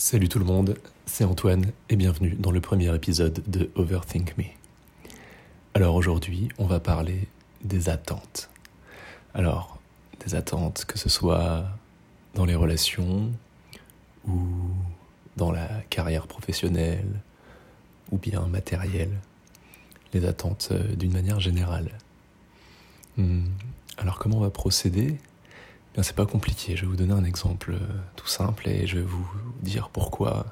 Salut tout le monde, c'est Antoine et bienvenue dans le premier épisode de Overthink Me. Alors aujourd'hui, on va parler des attentes. Alors, des attentes, que ce soit dans les relations ou dans la carrière professionnelle ou bien matérielle, les attentes euh, d'une manière générale. Hmm, alors comment on va procéder? C'est pas compliqué. Je vais vous donner un exemple euh, tout simple et je vais vous dire pourquoi,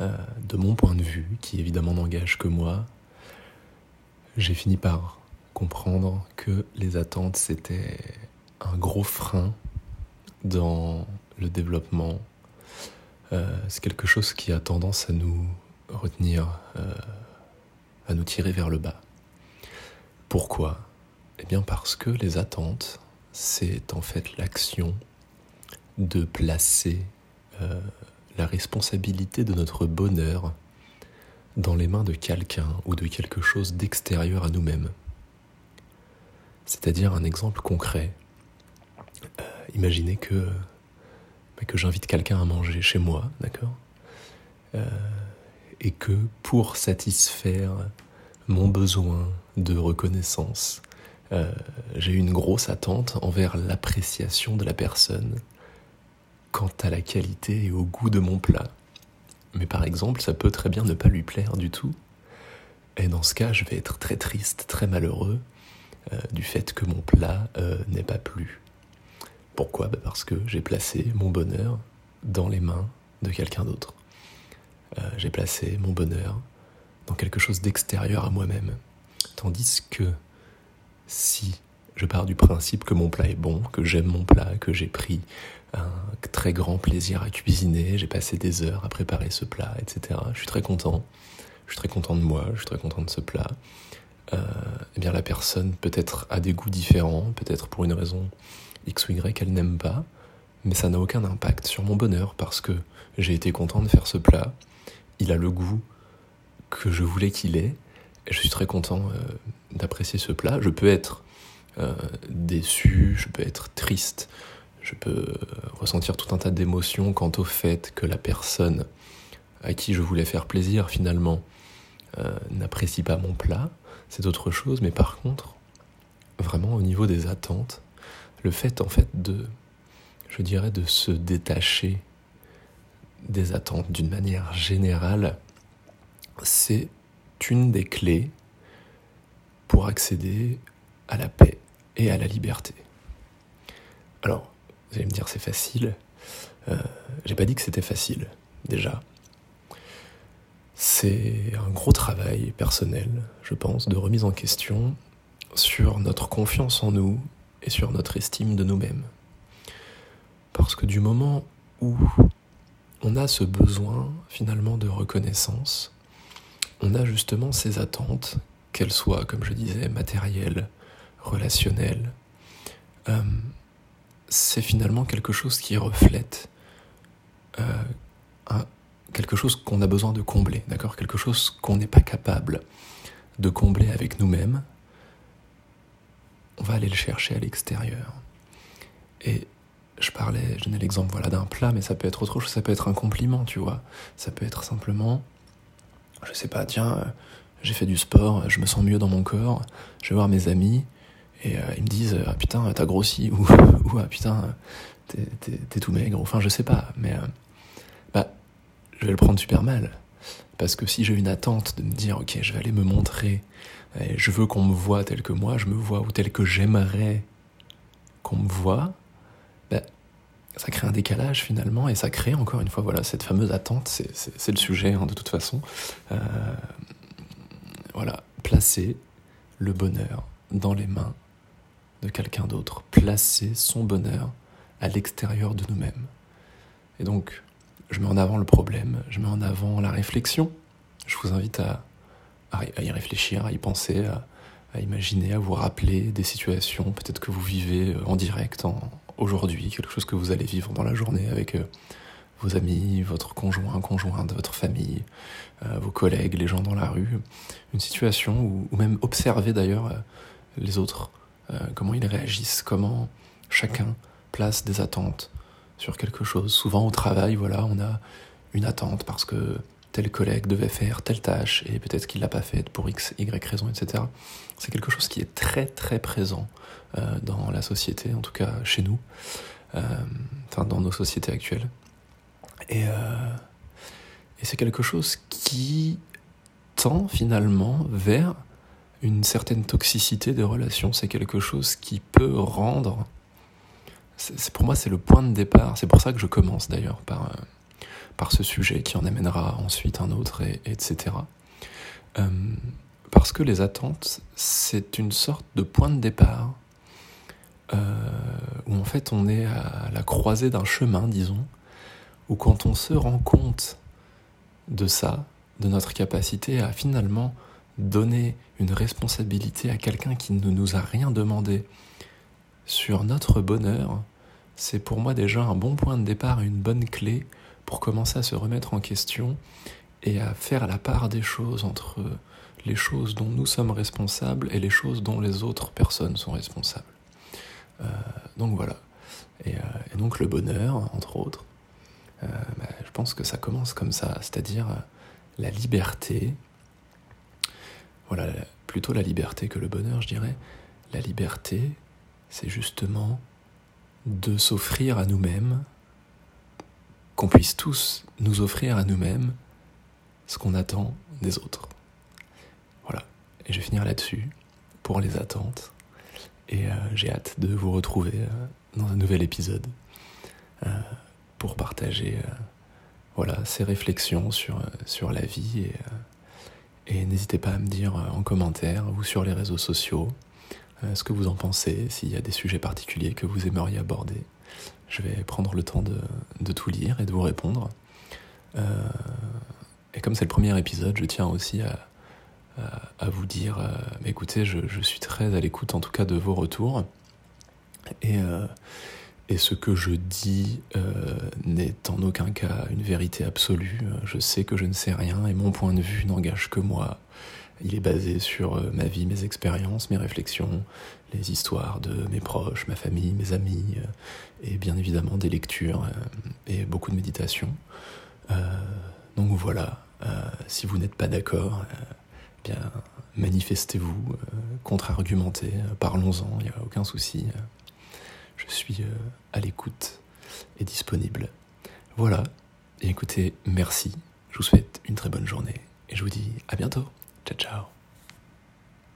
euh, de mon point de vue, qui évidemment n'engage que moi, j'ai fini par comprendre que les attentes c'était un gros frein dans le développement. Euh, c'est quelque chose qui a tendance à nous retenir, à nous tirer vers le bas. Pourquoi? Eh bien parce que les attentes, c'est en fait l'action de placer euh, la responsabilité de notre bonheur dans les mains de quelqu'un ou de quelque chose d'extérieur à nous-mêmes. C'est-à-dire un exemple concret. Euh, imaginez que, bah, que j'invite quelqu'un à manger chez moi, d'accord? Euh, Et que pour satisfaire mon besoin de reconnaissance, euh, j'ai une grosse attente envers l'appréciation de la personne quant à la qualité et au goût de mon plat. Mais par exemple, ça peut très bien ne pas lui plaire du tout. Et dans ce cas, je vais être très triste, très malheureux euh, du fait que mon plat euh, n'ait pas plu. Pourquoi? Bah Parce que j'ai placé mon bonheur dans les mains de quelqu'un d'autre. j'ai placé mon bonheur dans quelque chose d'extérieur à moi-même. Tandis que si je pars du principe que mon plat est bon, que j'aime mon plat, que j'ai pris un très grand plaisir à cuisiner, j'ai passé des heures à préparer ce plat, etc. Je suis très content, je suis très content de moi, je suis très content de ce plat. Euh, eh bien la personne peut-être a des goûts différents, peut-être pour une raison X ou Y qu'elle n'aime pas, mais ça n'a aucun impact sur mon bonheur parce que j'ai été content de faire ce plat, il a le goût que je voulais qu'il ait, et je suis très content euh, d'apprécier ce plat. Je peux être euh, déçu, je peux être triste, je peux ressentir tout un tas d'émotions quant au fait que la personne à qui je voulais faire plaisir finalement euh, n'apprécie pas mon plat. C'est autre chose, mais par contre, vraiment au niveau des attentes, le fait en fait de, je dirais, de se détacher des attentes d'une manière générale, c'est une des clés pour accéder à la paix et à la liberté. Alors, vous allez me dire c'est facile. Euh, J'ai pas dit que c'était facile, déjà. C'est un gros travail personnel, je pense, de remise en question sur notre confiance en nous et sur notre estime de nous-mêmes. Parce que du moment où on a ce besoin finalement de reconnaissance, on a justement ces attentes, qu'elles soient, comme je disais, matérielles, relationnelles. Euh, c'est finalement quelque chose qui reflète euh, quelque chose qu'on a besoin de combler, d'accord? Quelque chose qu'on n'est pas capable de combler avec nous-mêmes. On va aller le chercher à l'extérieur. Et je parlais, je donnais l'exemple voilà, d'un plat, mais ça peut être autre chose, ça peut être un compliment, tu vois? Ça peut être simplement je sais pas, tiens, j'ai fait du sport, je me sens mieux dans mon corps, je vais voir mes amis, et euh, ils me disent, ah putain, t'as grossi, ou, ah putain, t'es tout maigre, enfin je sais pas, mais euh, bah, je vais le prendre super mal. Parce que si j'ai une attente de me dire, ok, je vais aller me montrer, je veux qu'on me voit tel que moi, je me vois, ou tel que j'aimerais qu'on me voit, ça crée un décalage finalement. Et ça crée encore une fois voilà cette fameuse attente, c'est le sujet hein, de toute façon. Euh, voilà, placer le bonheur dans les mains de quelqu'un d'autre, placer son bonheur à l'extérieur de nous-mêmes. Et donc, je mets en avant le problème, je mets en avant la réflexion. Je vous invite à, y réfléchir, à y penser, à, imaginer, à vous rappeler des situations peut-être que vous vivez en direct, aujourd'hui, quelque chose que vous allez vivre dans la journée avec euh, vos amis, votre conjoint, conjointe, votre famille, euh, vos collègues, les gens dans la rue, une situation ou, même observer d'ailleurs euh, les autres, comment ils réagissent, comment chacun place des attentes sur quelque chose. Souvent au travail, voilà, on a une attente parce que tel collègue devait faire telle tâche et peut-être qu'il l'a pas faite pour x, y raison, etc. C'est quelque chose qui est très très présent euh, dans la société, en tout cas chez nous, euh, enfin dans nos sociétés actuelles. Euh, et c'est quelque chose qui tend finalement vers une certaine toxicité des relations. C'est quelque chose qui peut rendre. C'est, pour moi, c'est le point de départ. C'est pour ça que je commence d'ailleurs par par ce sujet qui en amènera ensuite un autre, et, etc. Euh, parce que les attentes, c'est une sorte de point de départ euh, où en fait on est à la croisée d'un chemin, disons, où quand on se rend compte de ça, de notre capacité à finalement donner une responsabilité à quelqu'un qui ne nous a rien demandé sur notre bonheur, c'est pour moi déjà un bon point de départ, une bonne clé pour commencer à se remettre en question et à faire la part des choses entre les choses dont nous sommes responsables et les choses dont les autres personnes sont responsables. Euh, donc voilà. Et, euh, donc le bonheur, entre autres, euh, bah, je pense que ça commence comme ça, c'est-à-dire la liberté. Voilà, plutôt la liberté que le bonheur, je dirais. La liberté, c'est justement de s'offrir à nous-mêmes qu'on puisse tous nous offrir à nous-mêmes ce qu'on attend des autres. Voilà, et je vais finir là-dessus pour les attentes. Et euh, j'ai hâte de vous retrouver euh, dans un nouvel épisode euh, pour partager voilà, ces réflexions sur, sur la vie. Et, et n'hésitez pas à me dire en commentaire ou sur les réseaux sociaux ce que vous en pensez, s'il y a des sujets particuliers que vous aimeriez aborder. Je vais prendre le temps de, tout lire et de vous répondre. Euh, et comme c'est le premier épisode, je tiens aussi à, à, vous dire, euh, écoutez, je, suis très à l'écoute en tout cas de vos retours. Et, euh, et ce que je dis n'est en aucun cas une vérité absolue. Je sais que je ne sais rien et mon point de vue n'engage que moi. Il est basé sur euh, ma vie, mes expériences, mes réflexions, les histoires de mes proches, ma famille, mes amis, euh, et bien évidemment des lectures euh, et beaucoup de méditation. donc voilà, si vous n'êtes pas d'accord, bien manifestez-vous, contre-argumentez, parlons-en, il n'y a aucun souci. Je suis à l'écoute et disponible. Voilà, et écoutez, merci, je vous souhaite une très bonne journée et je vous dis à bientôt. Ciao, ciao.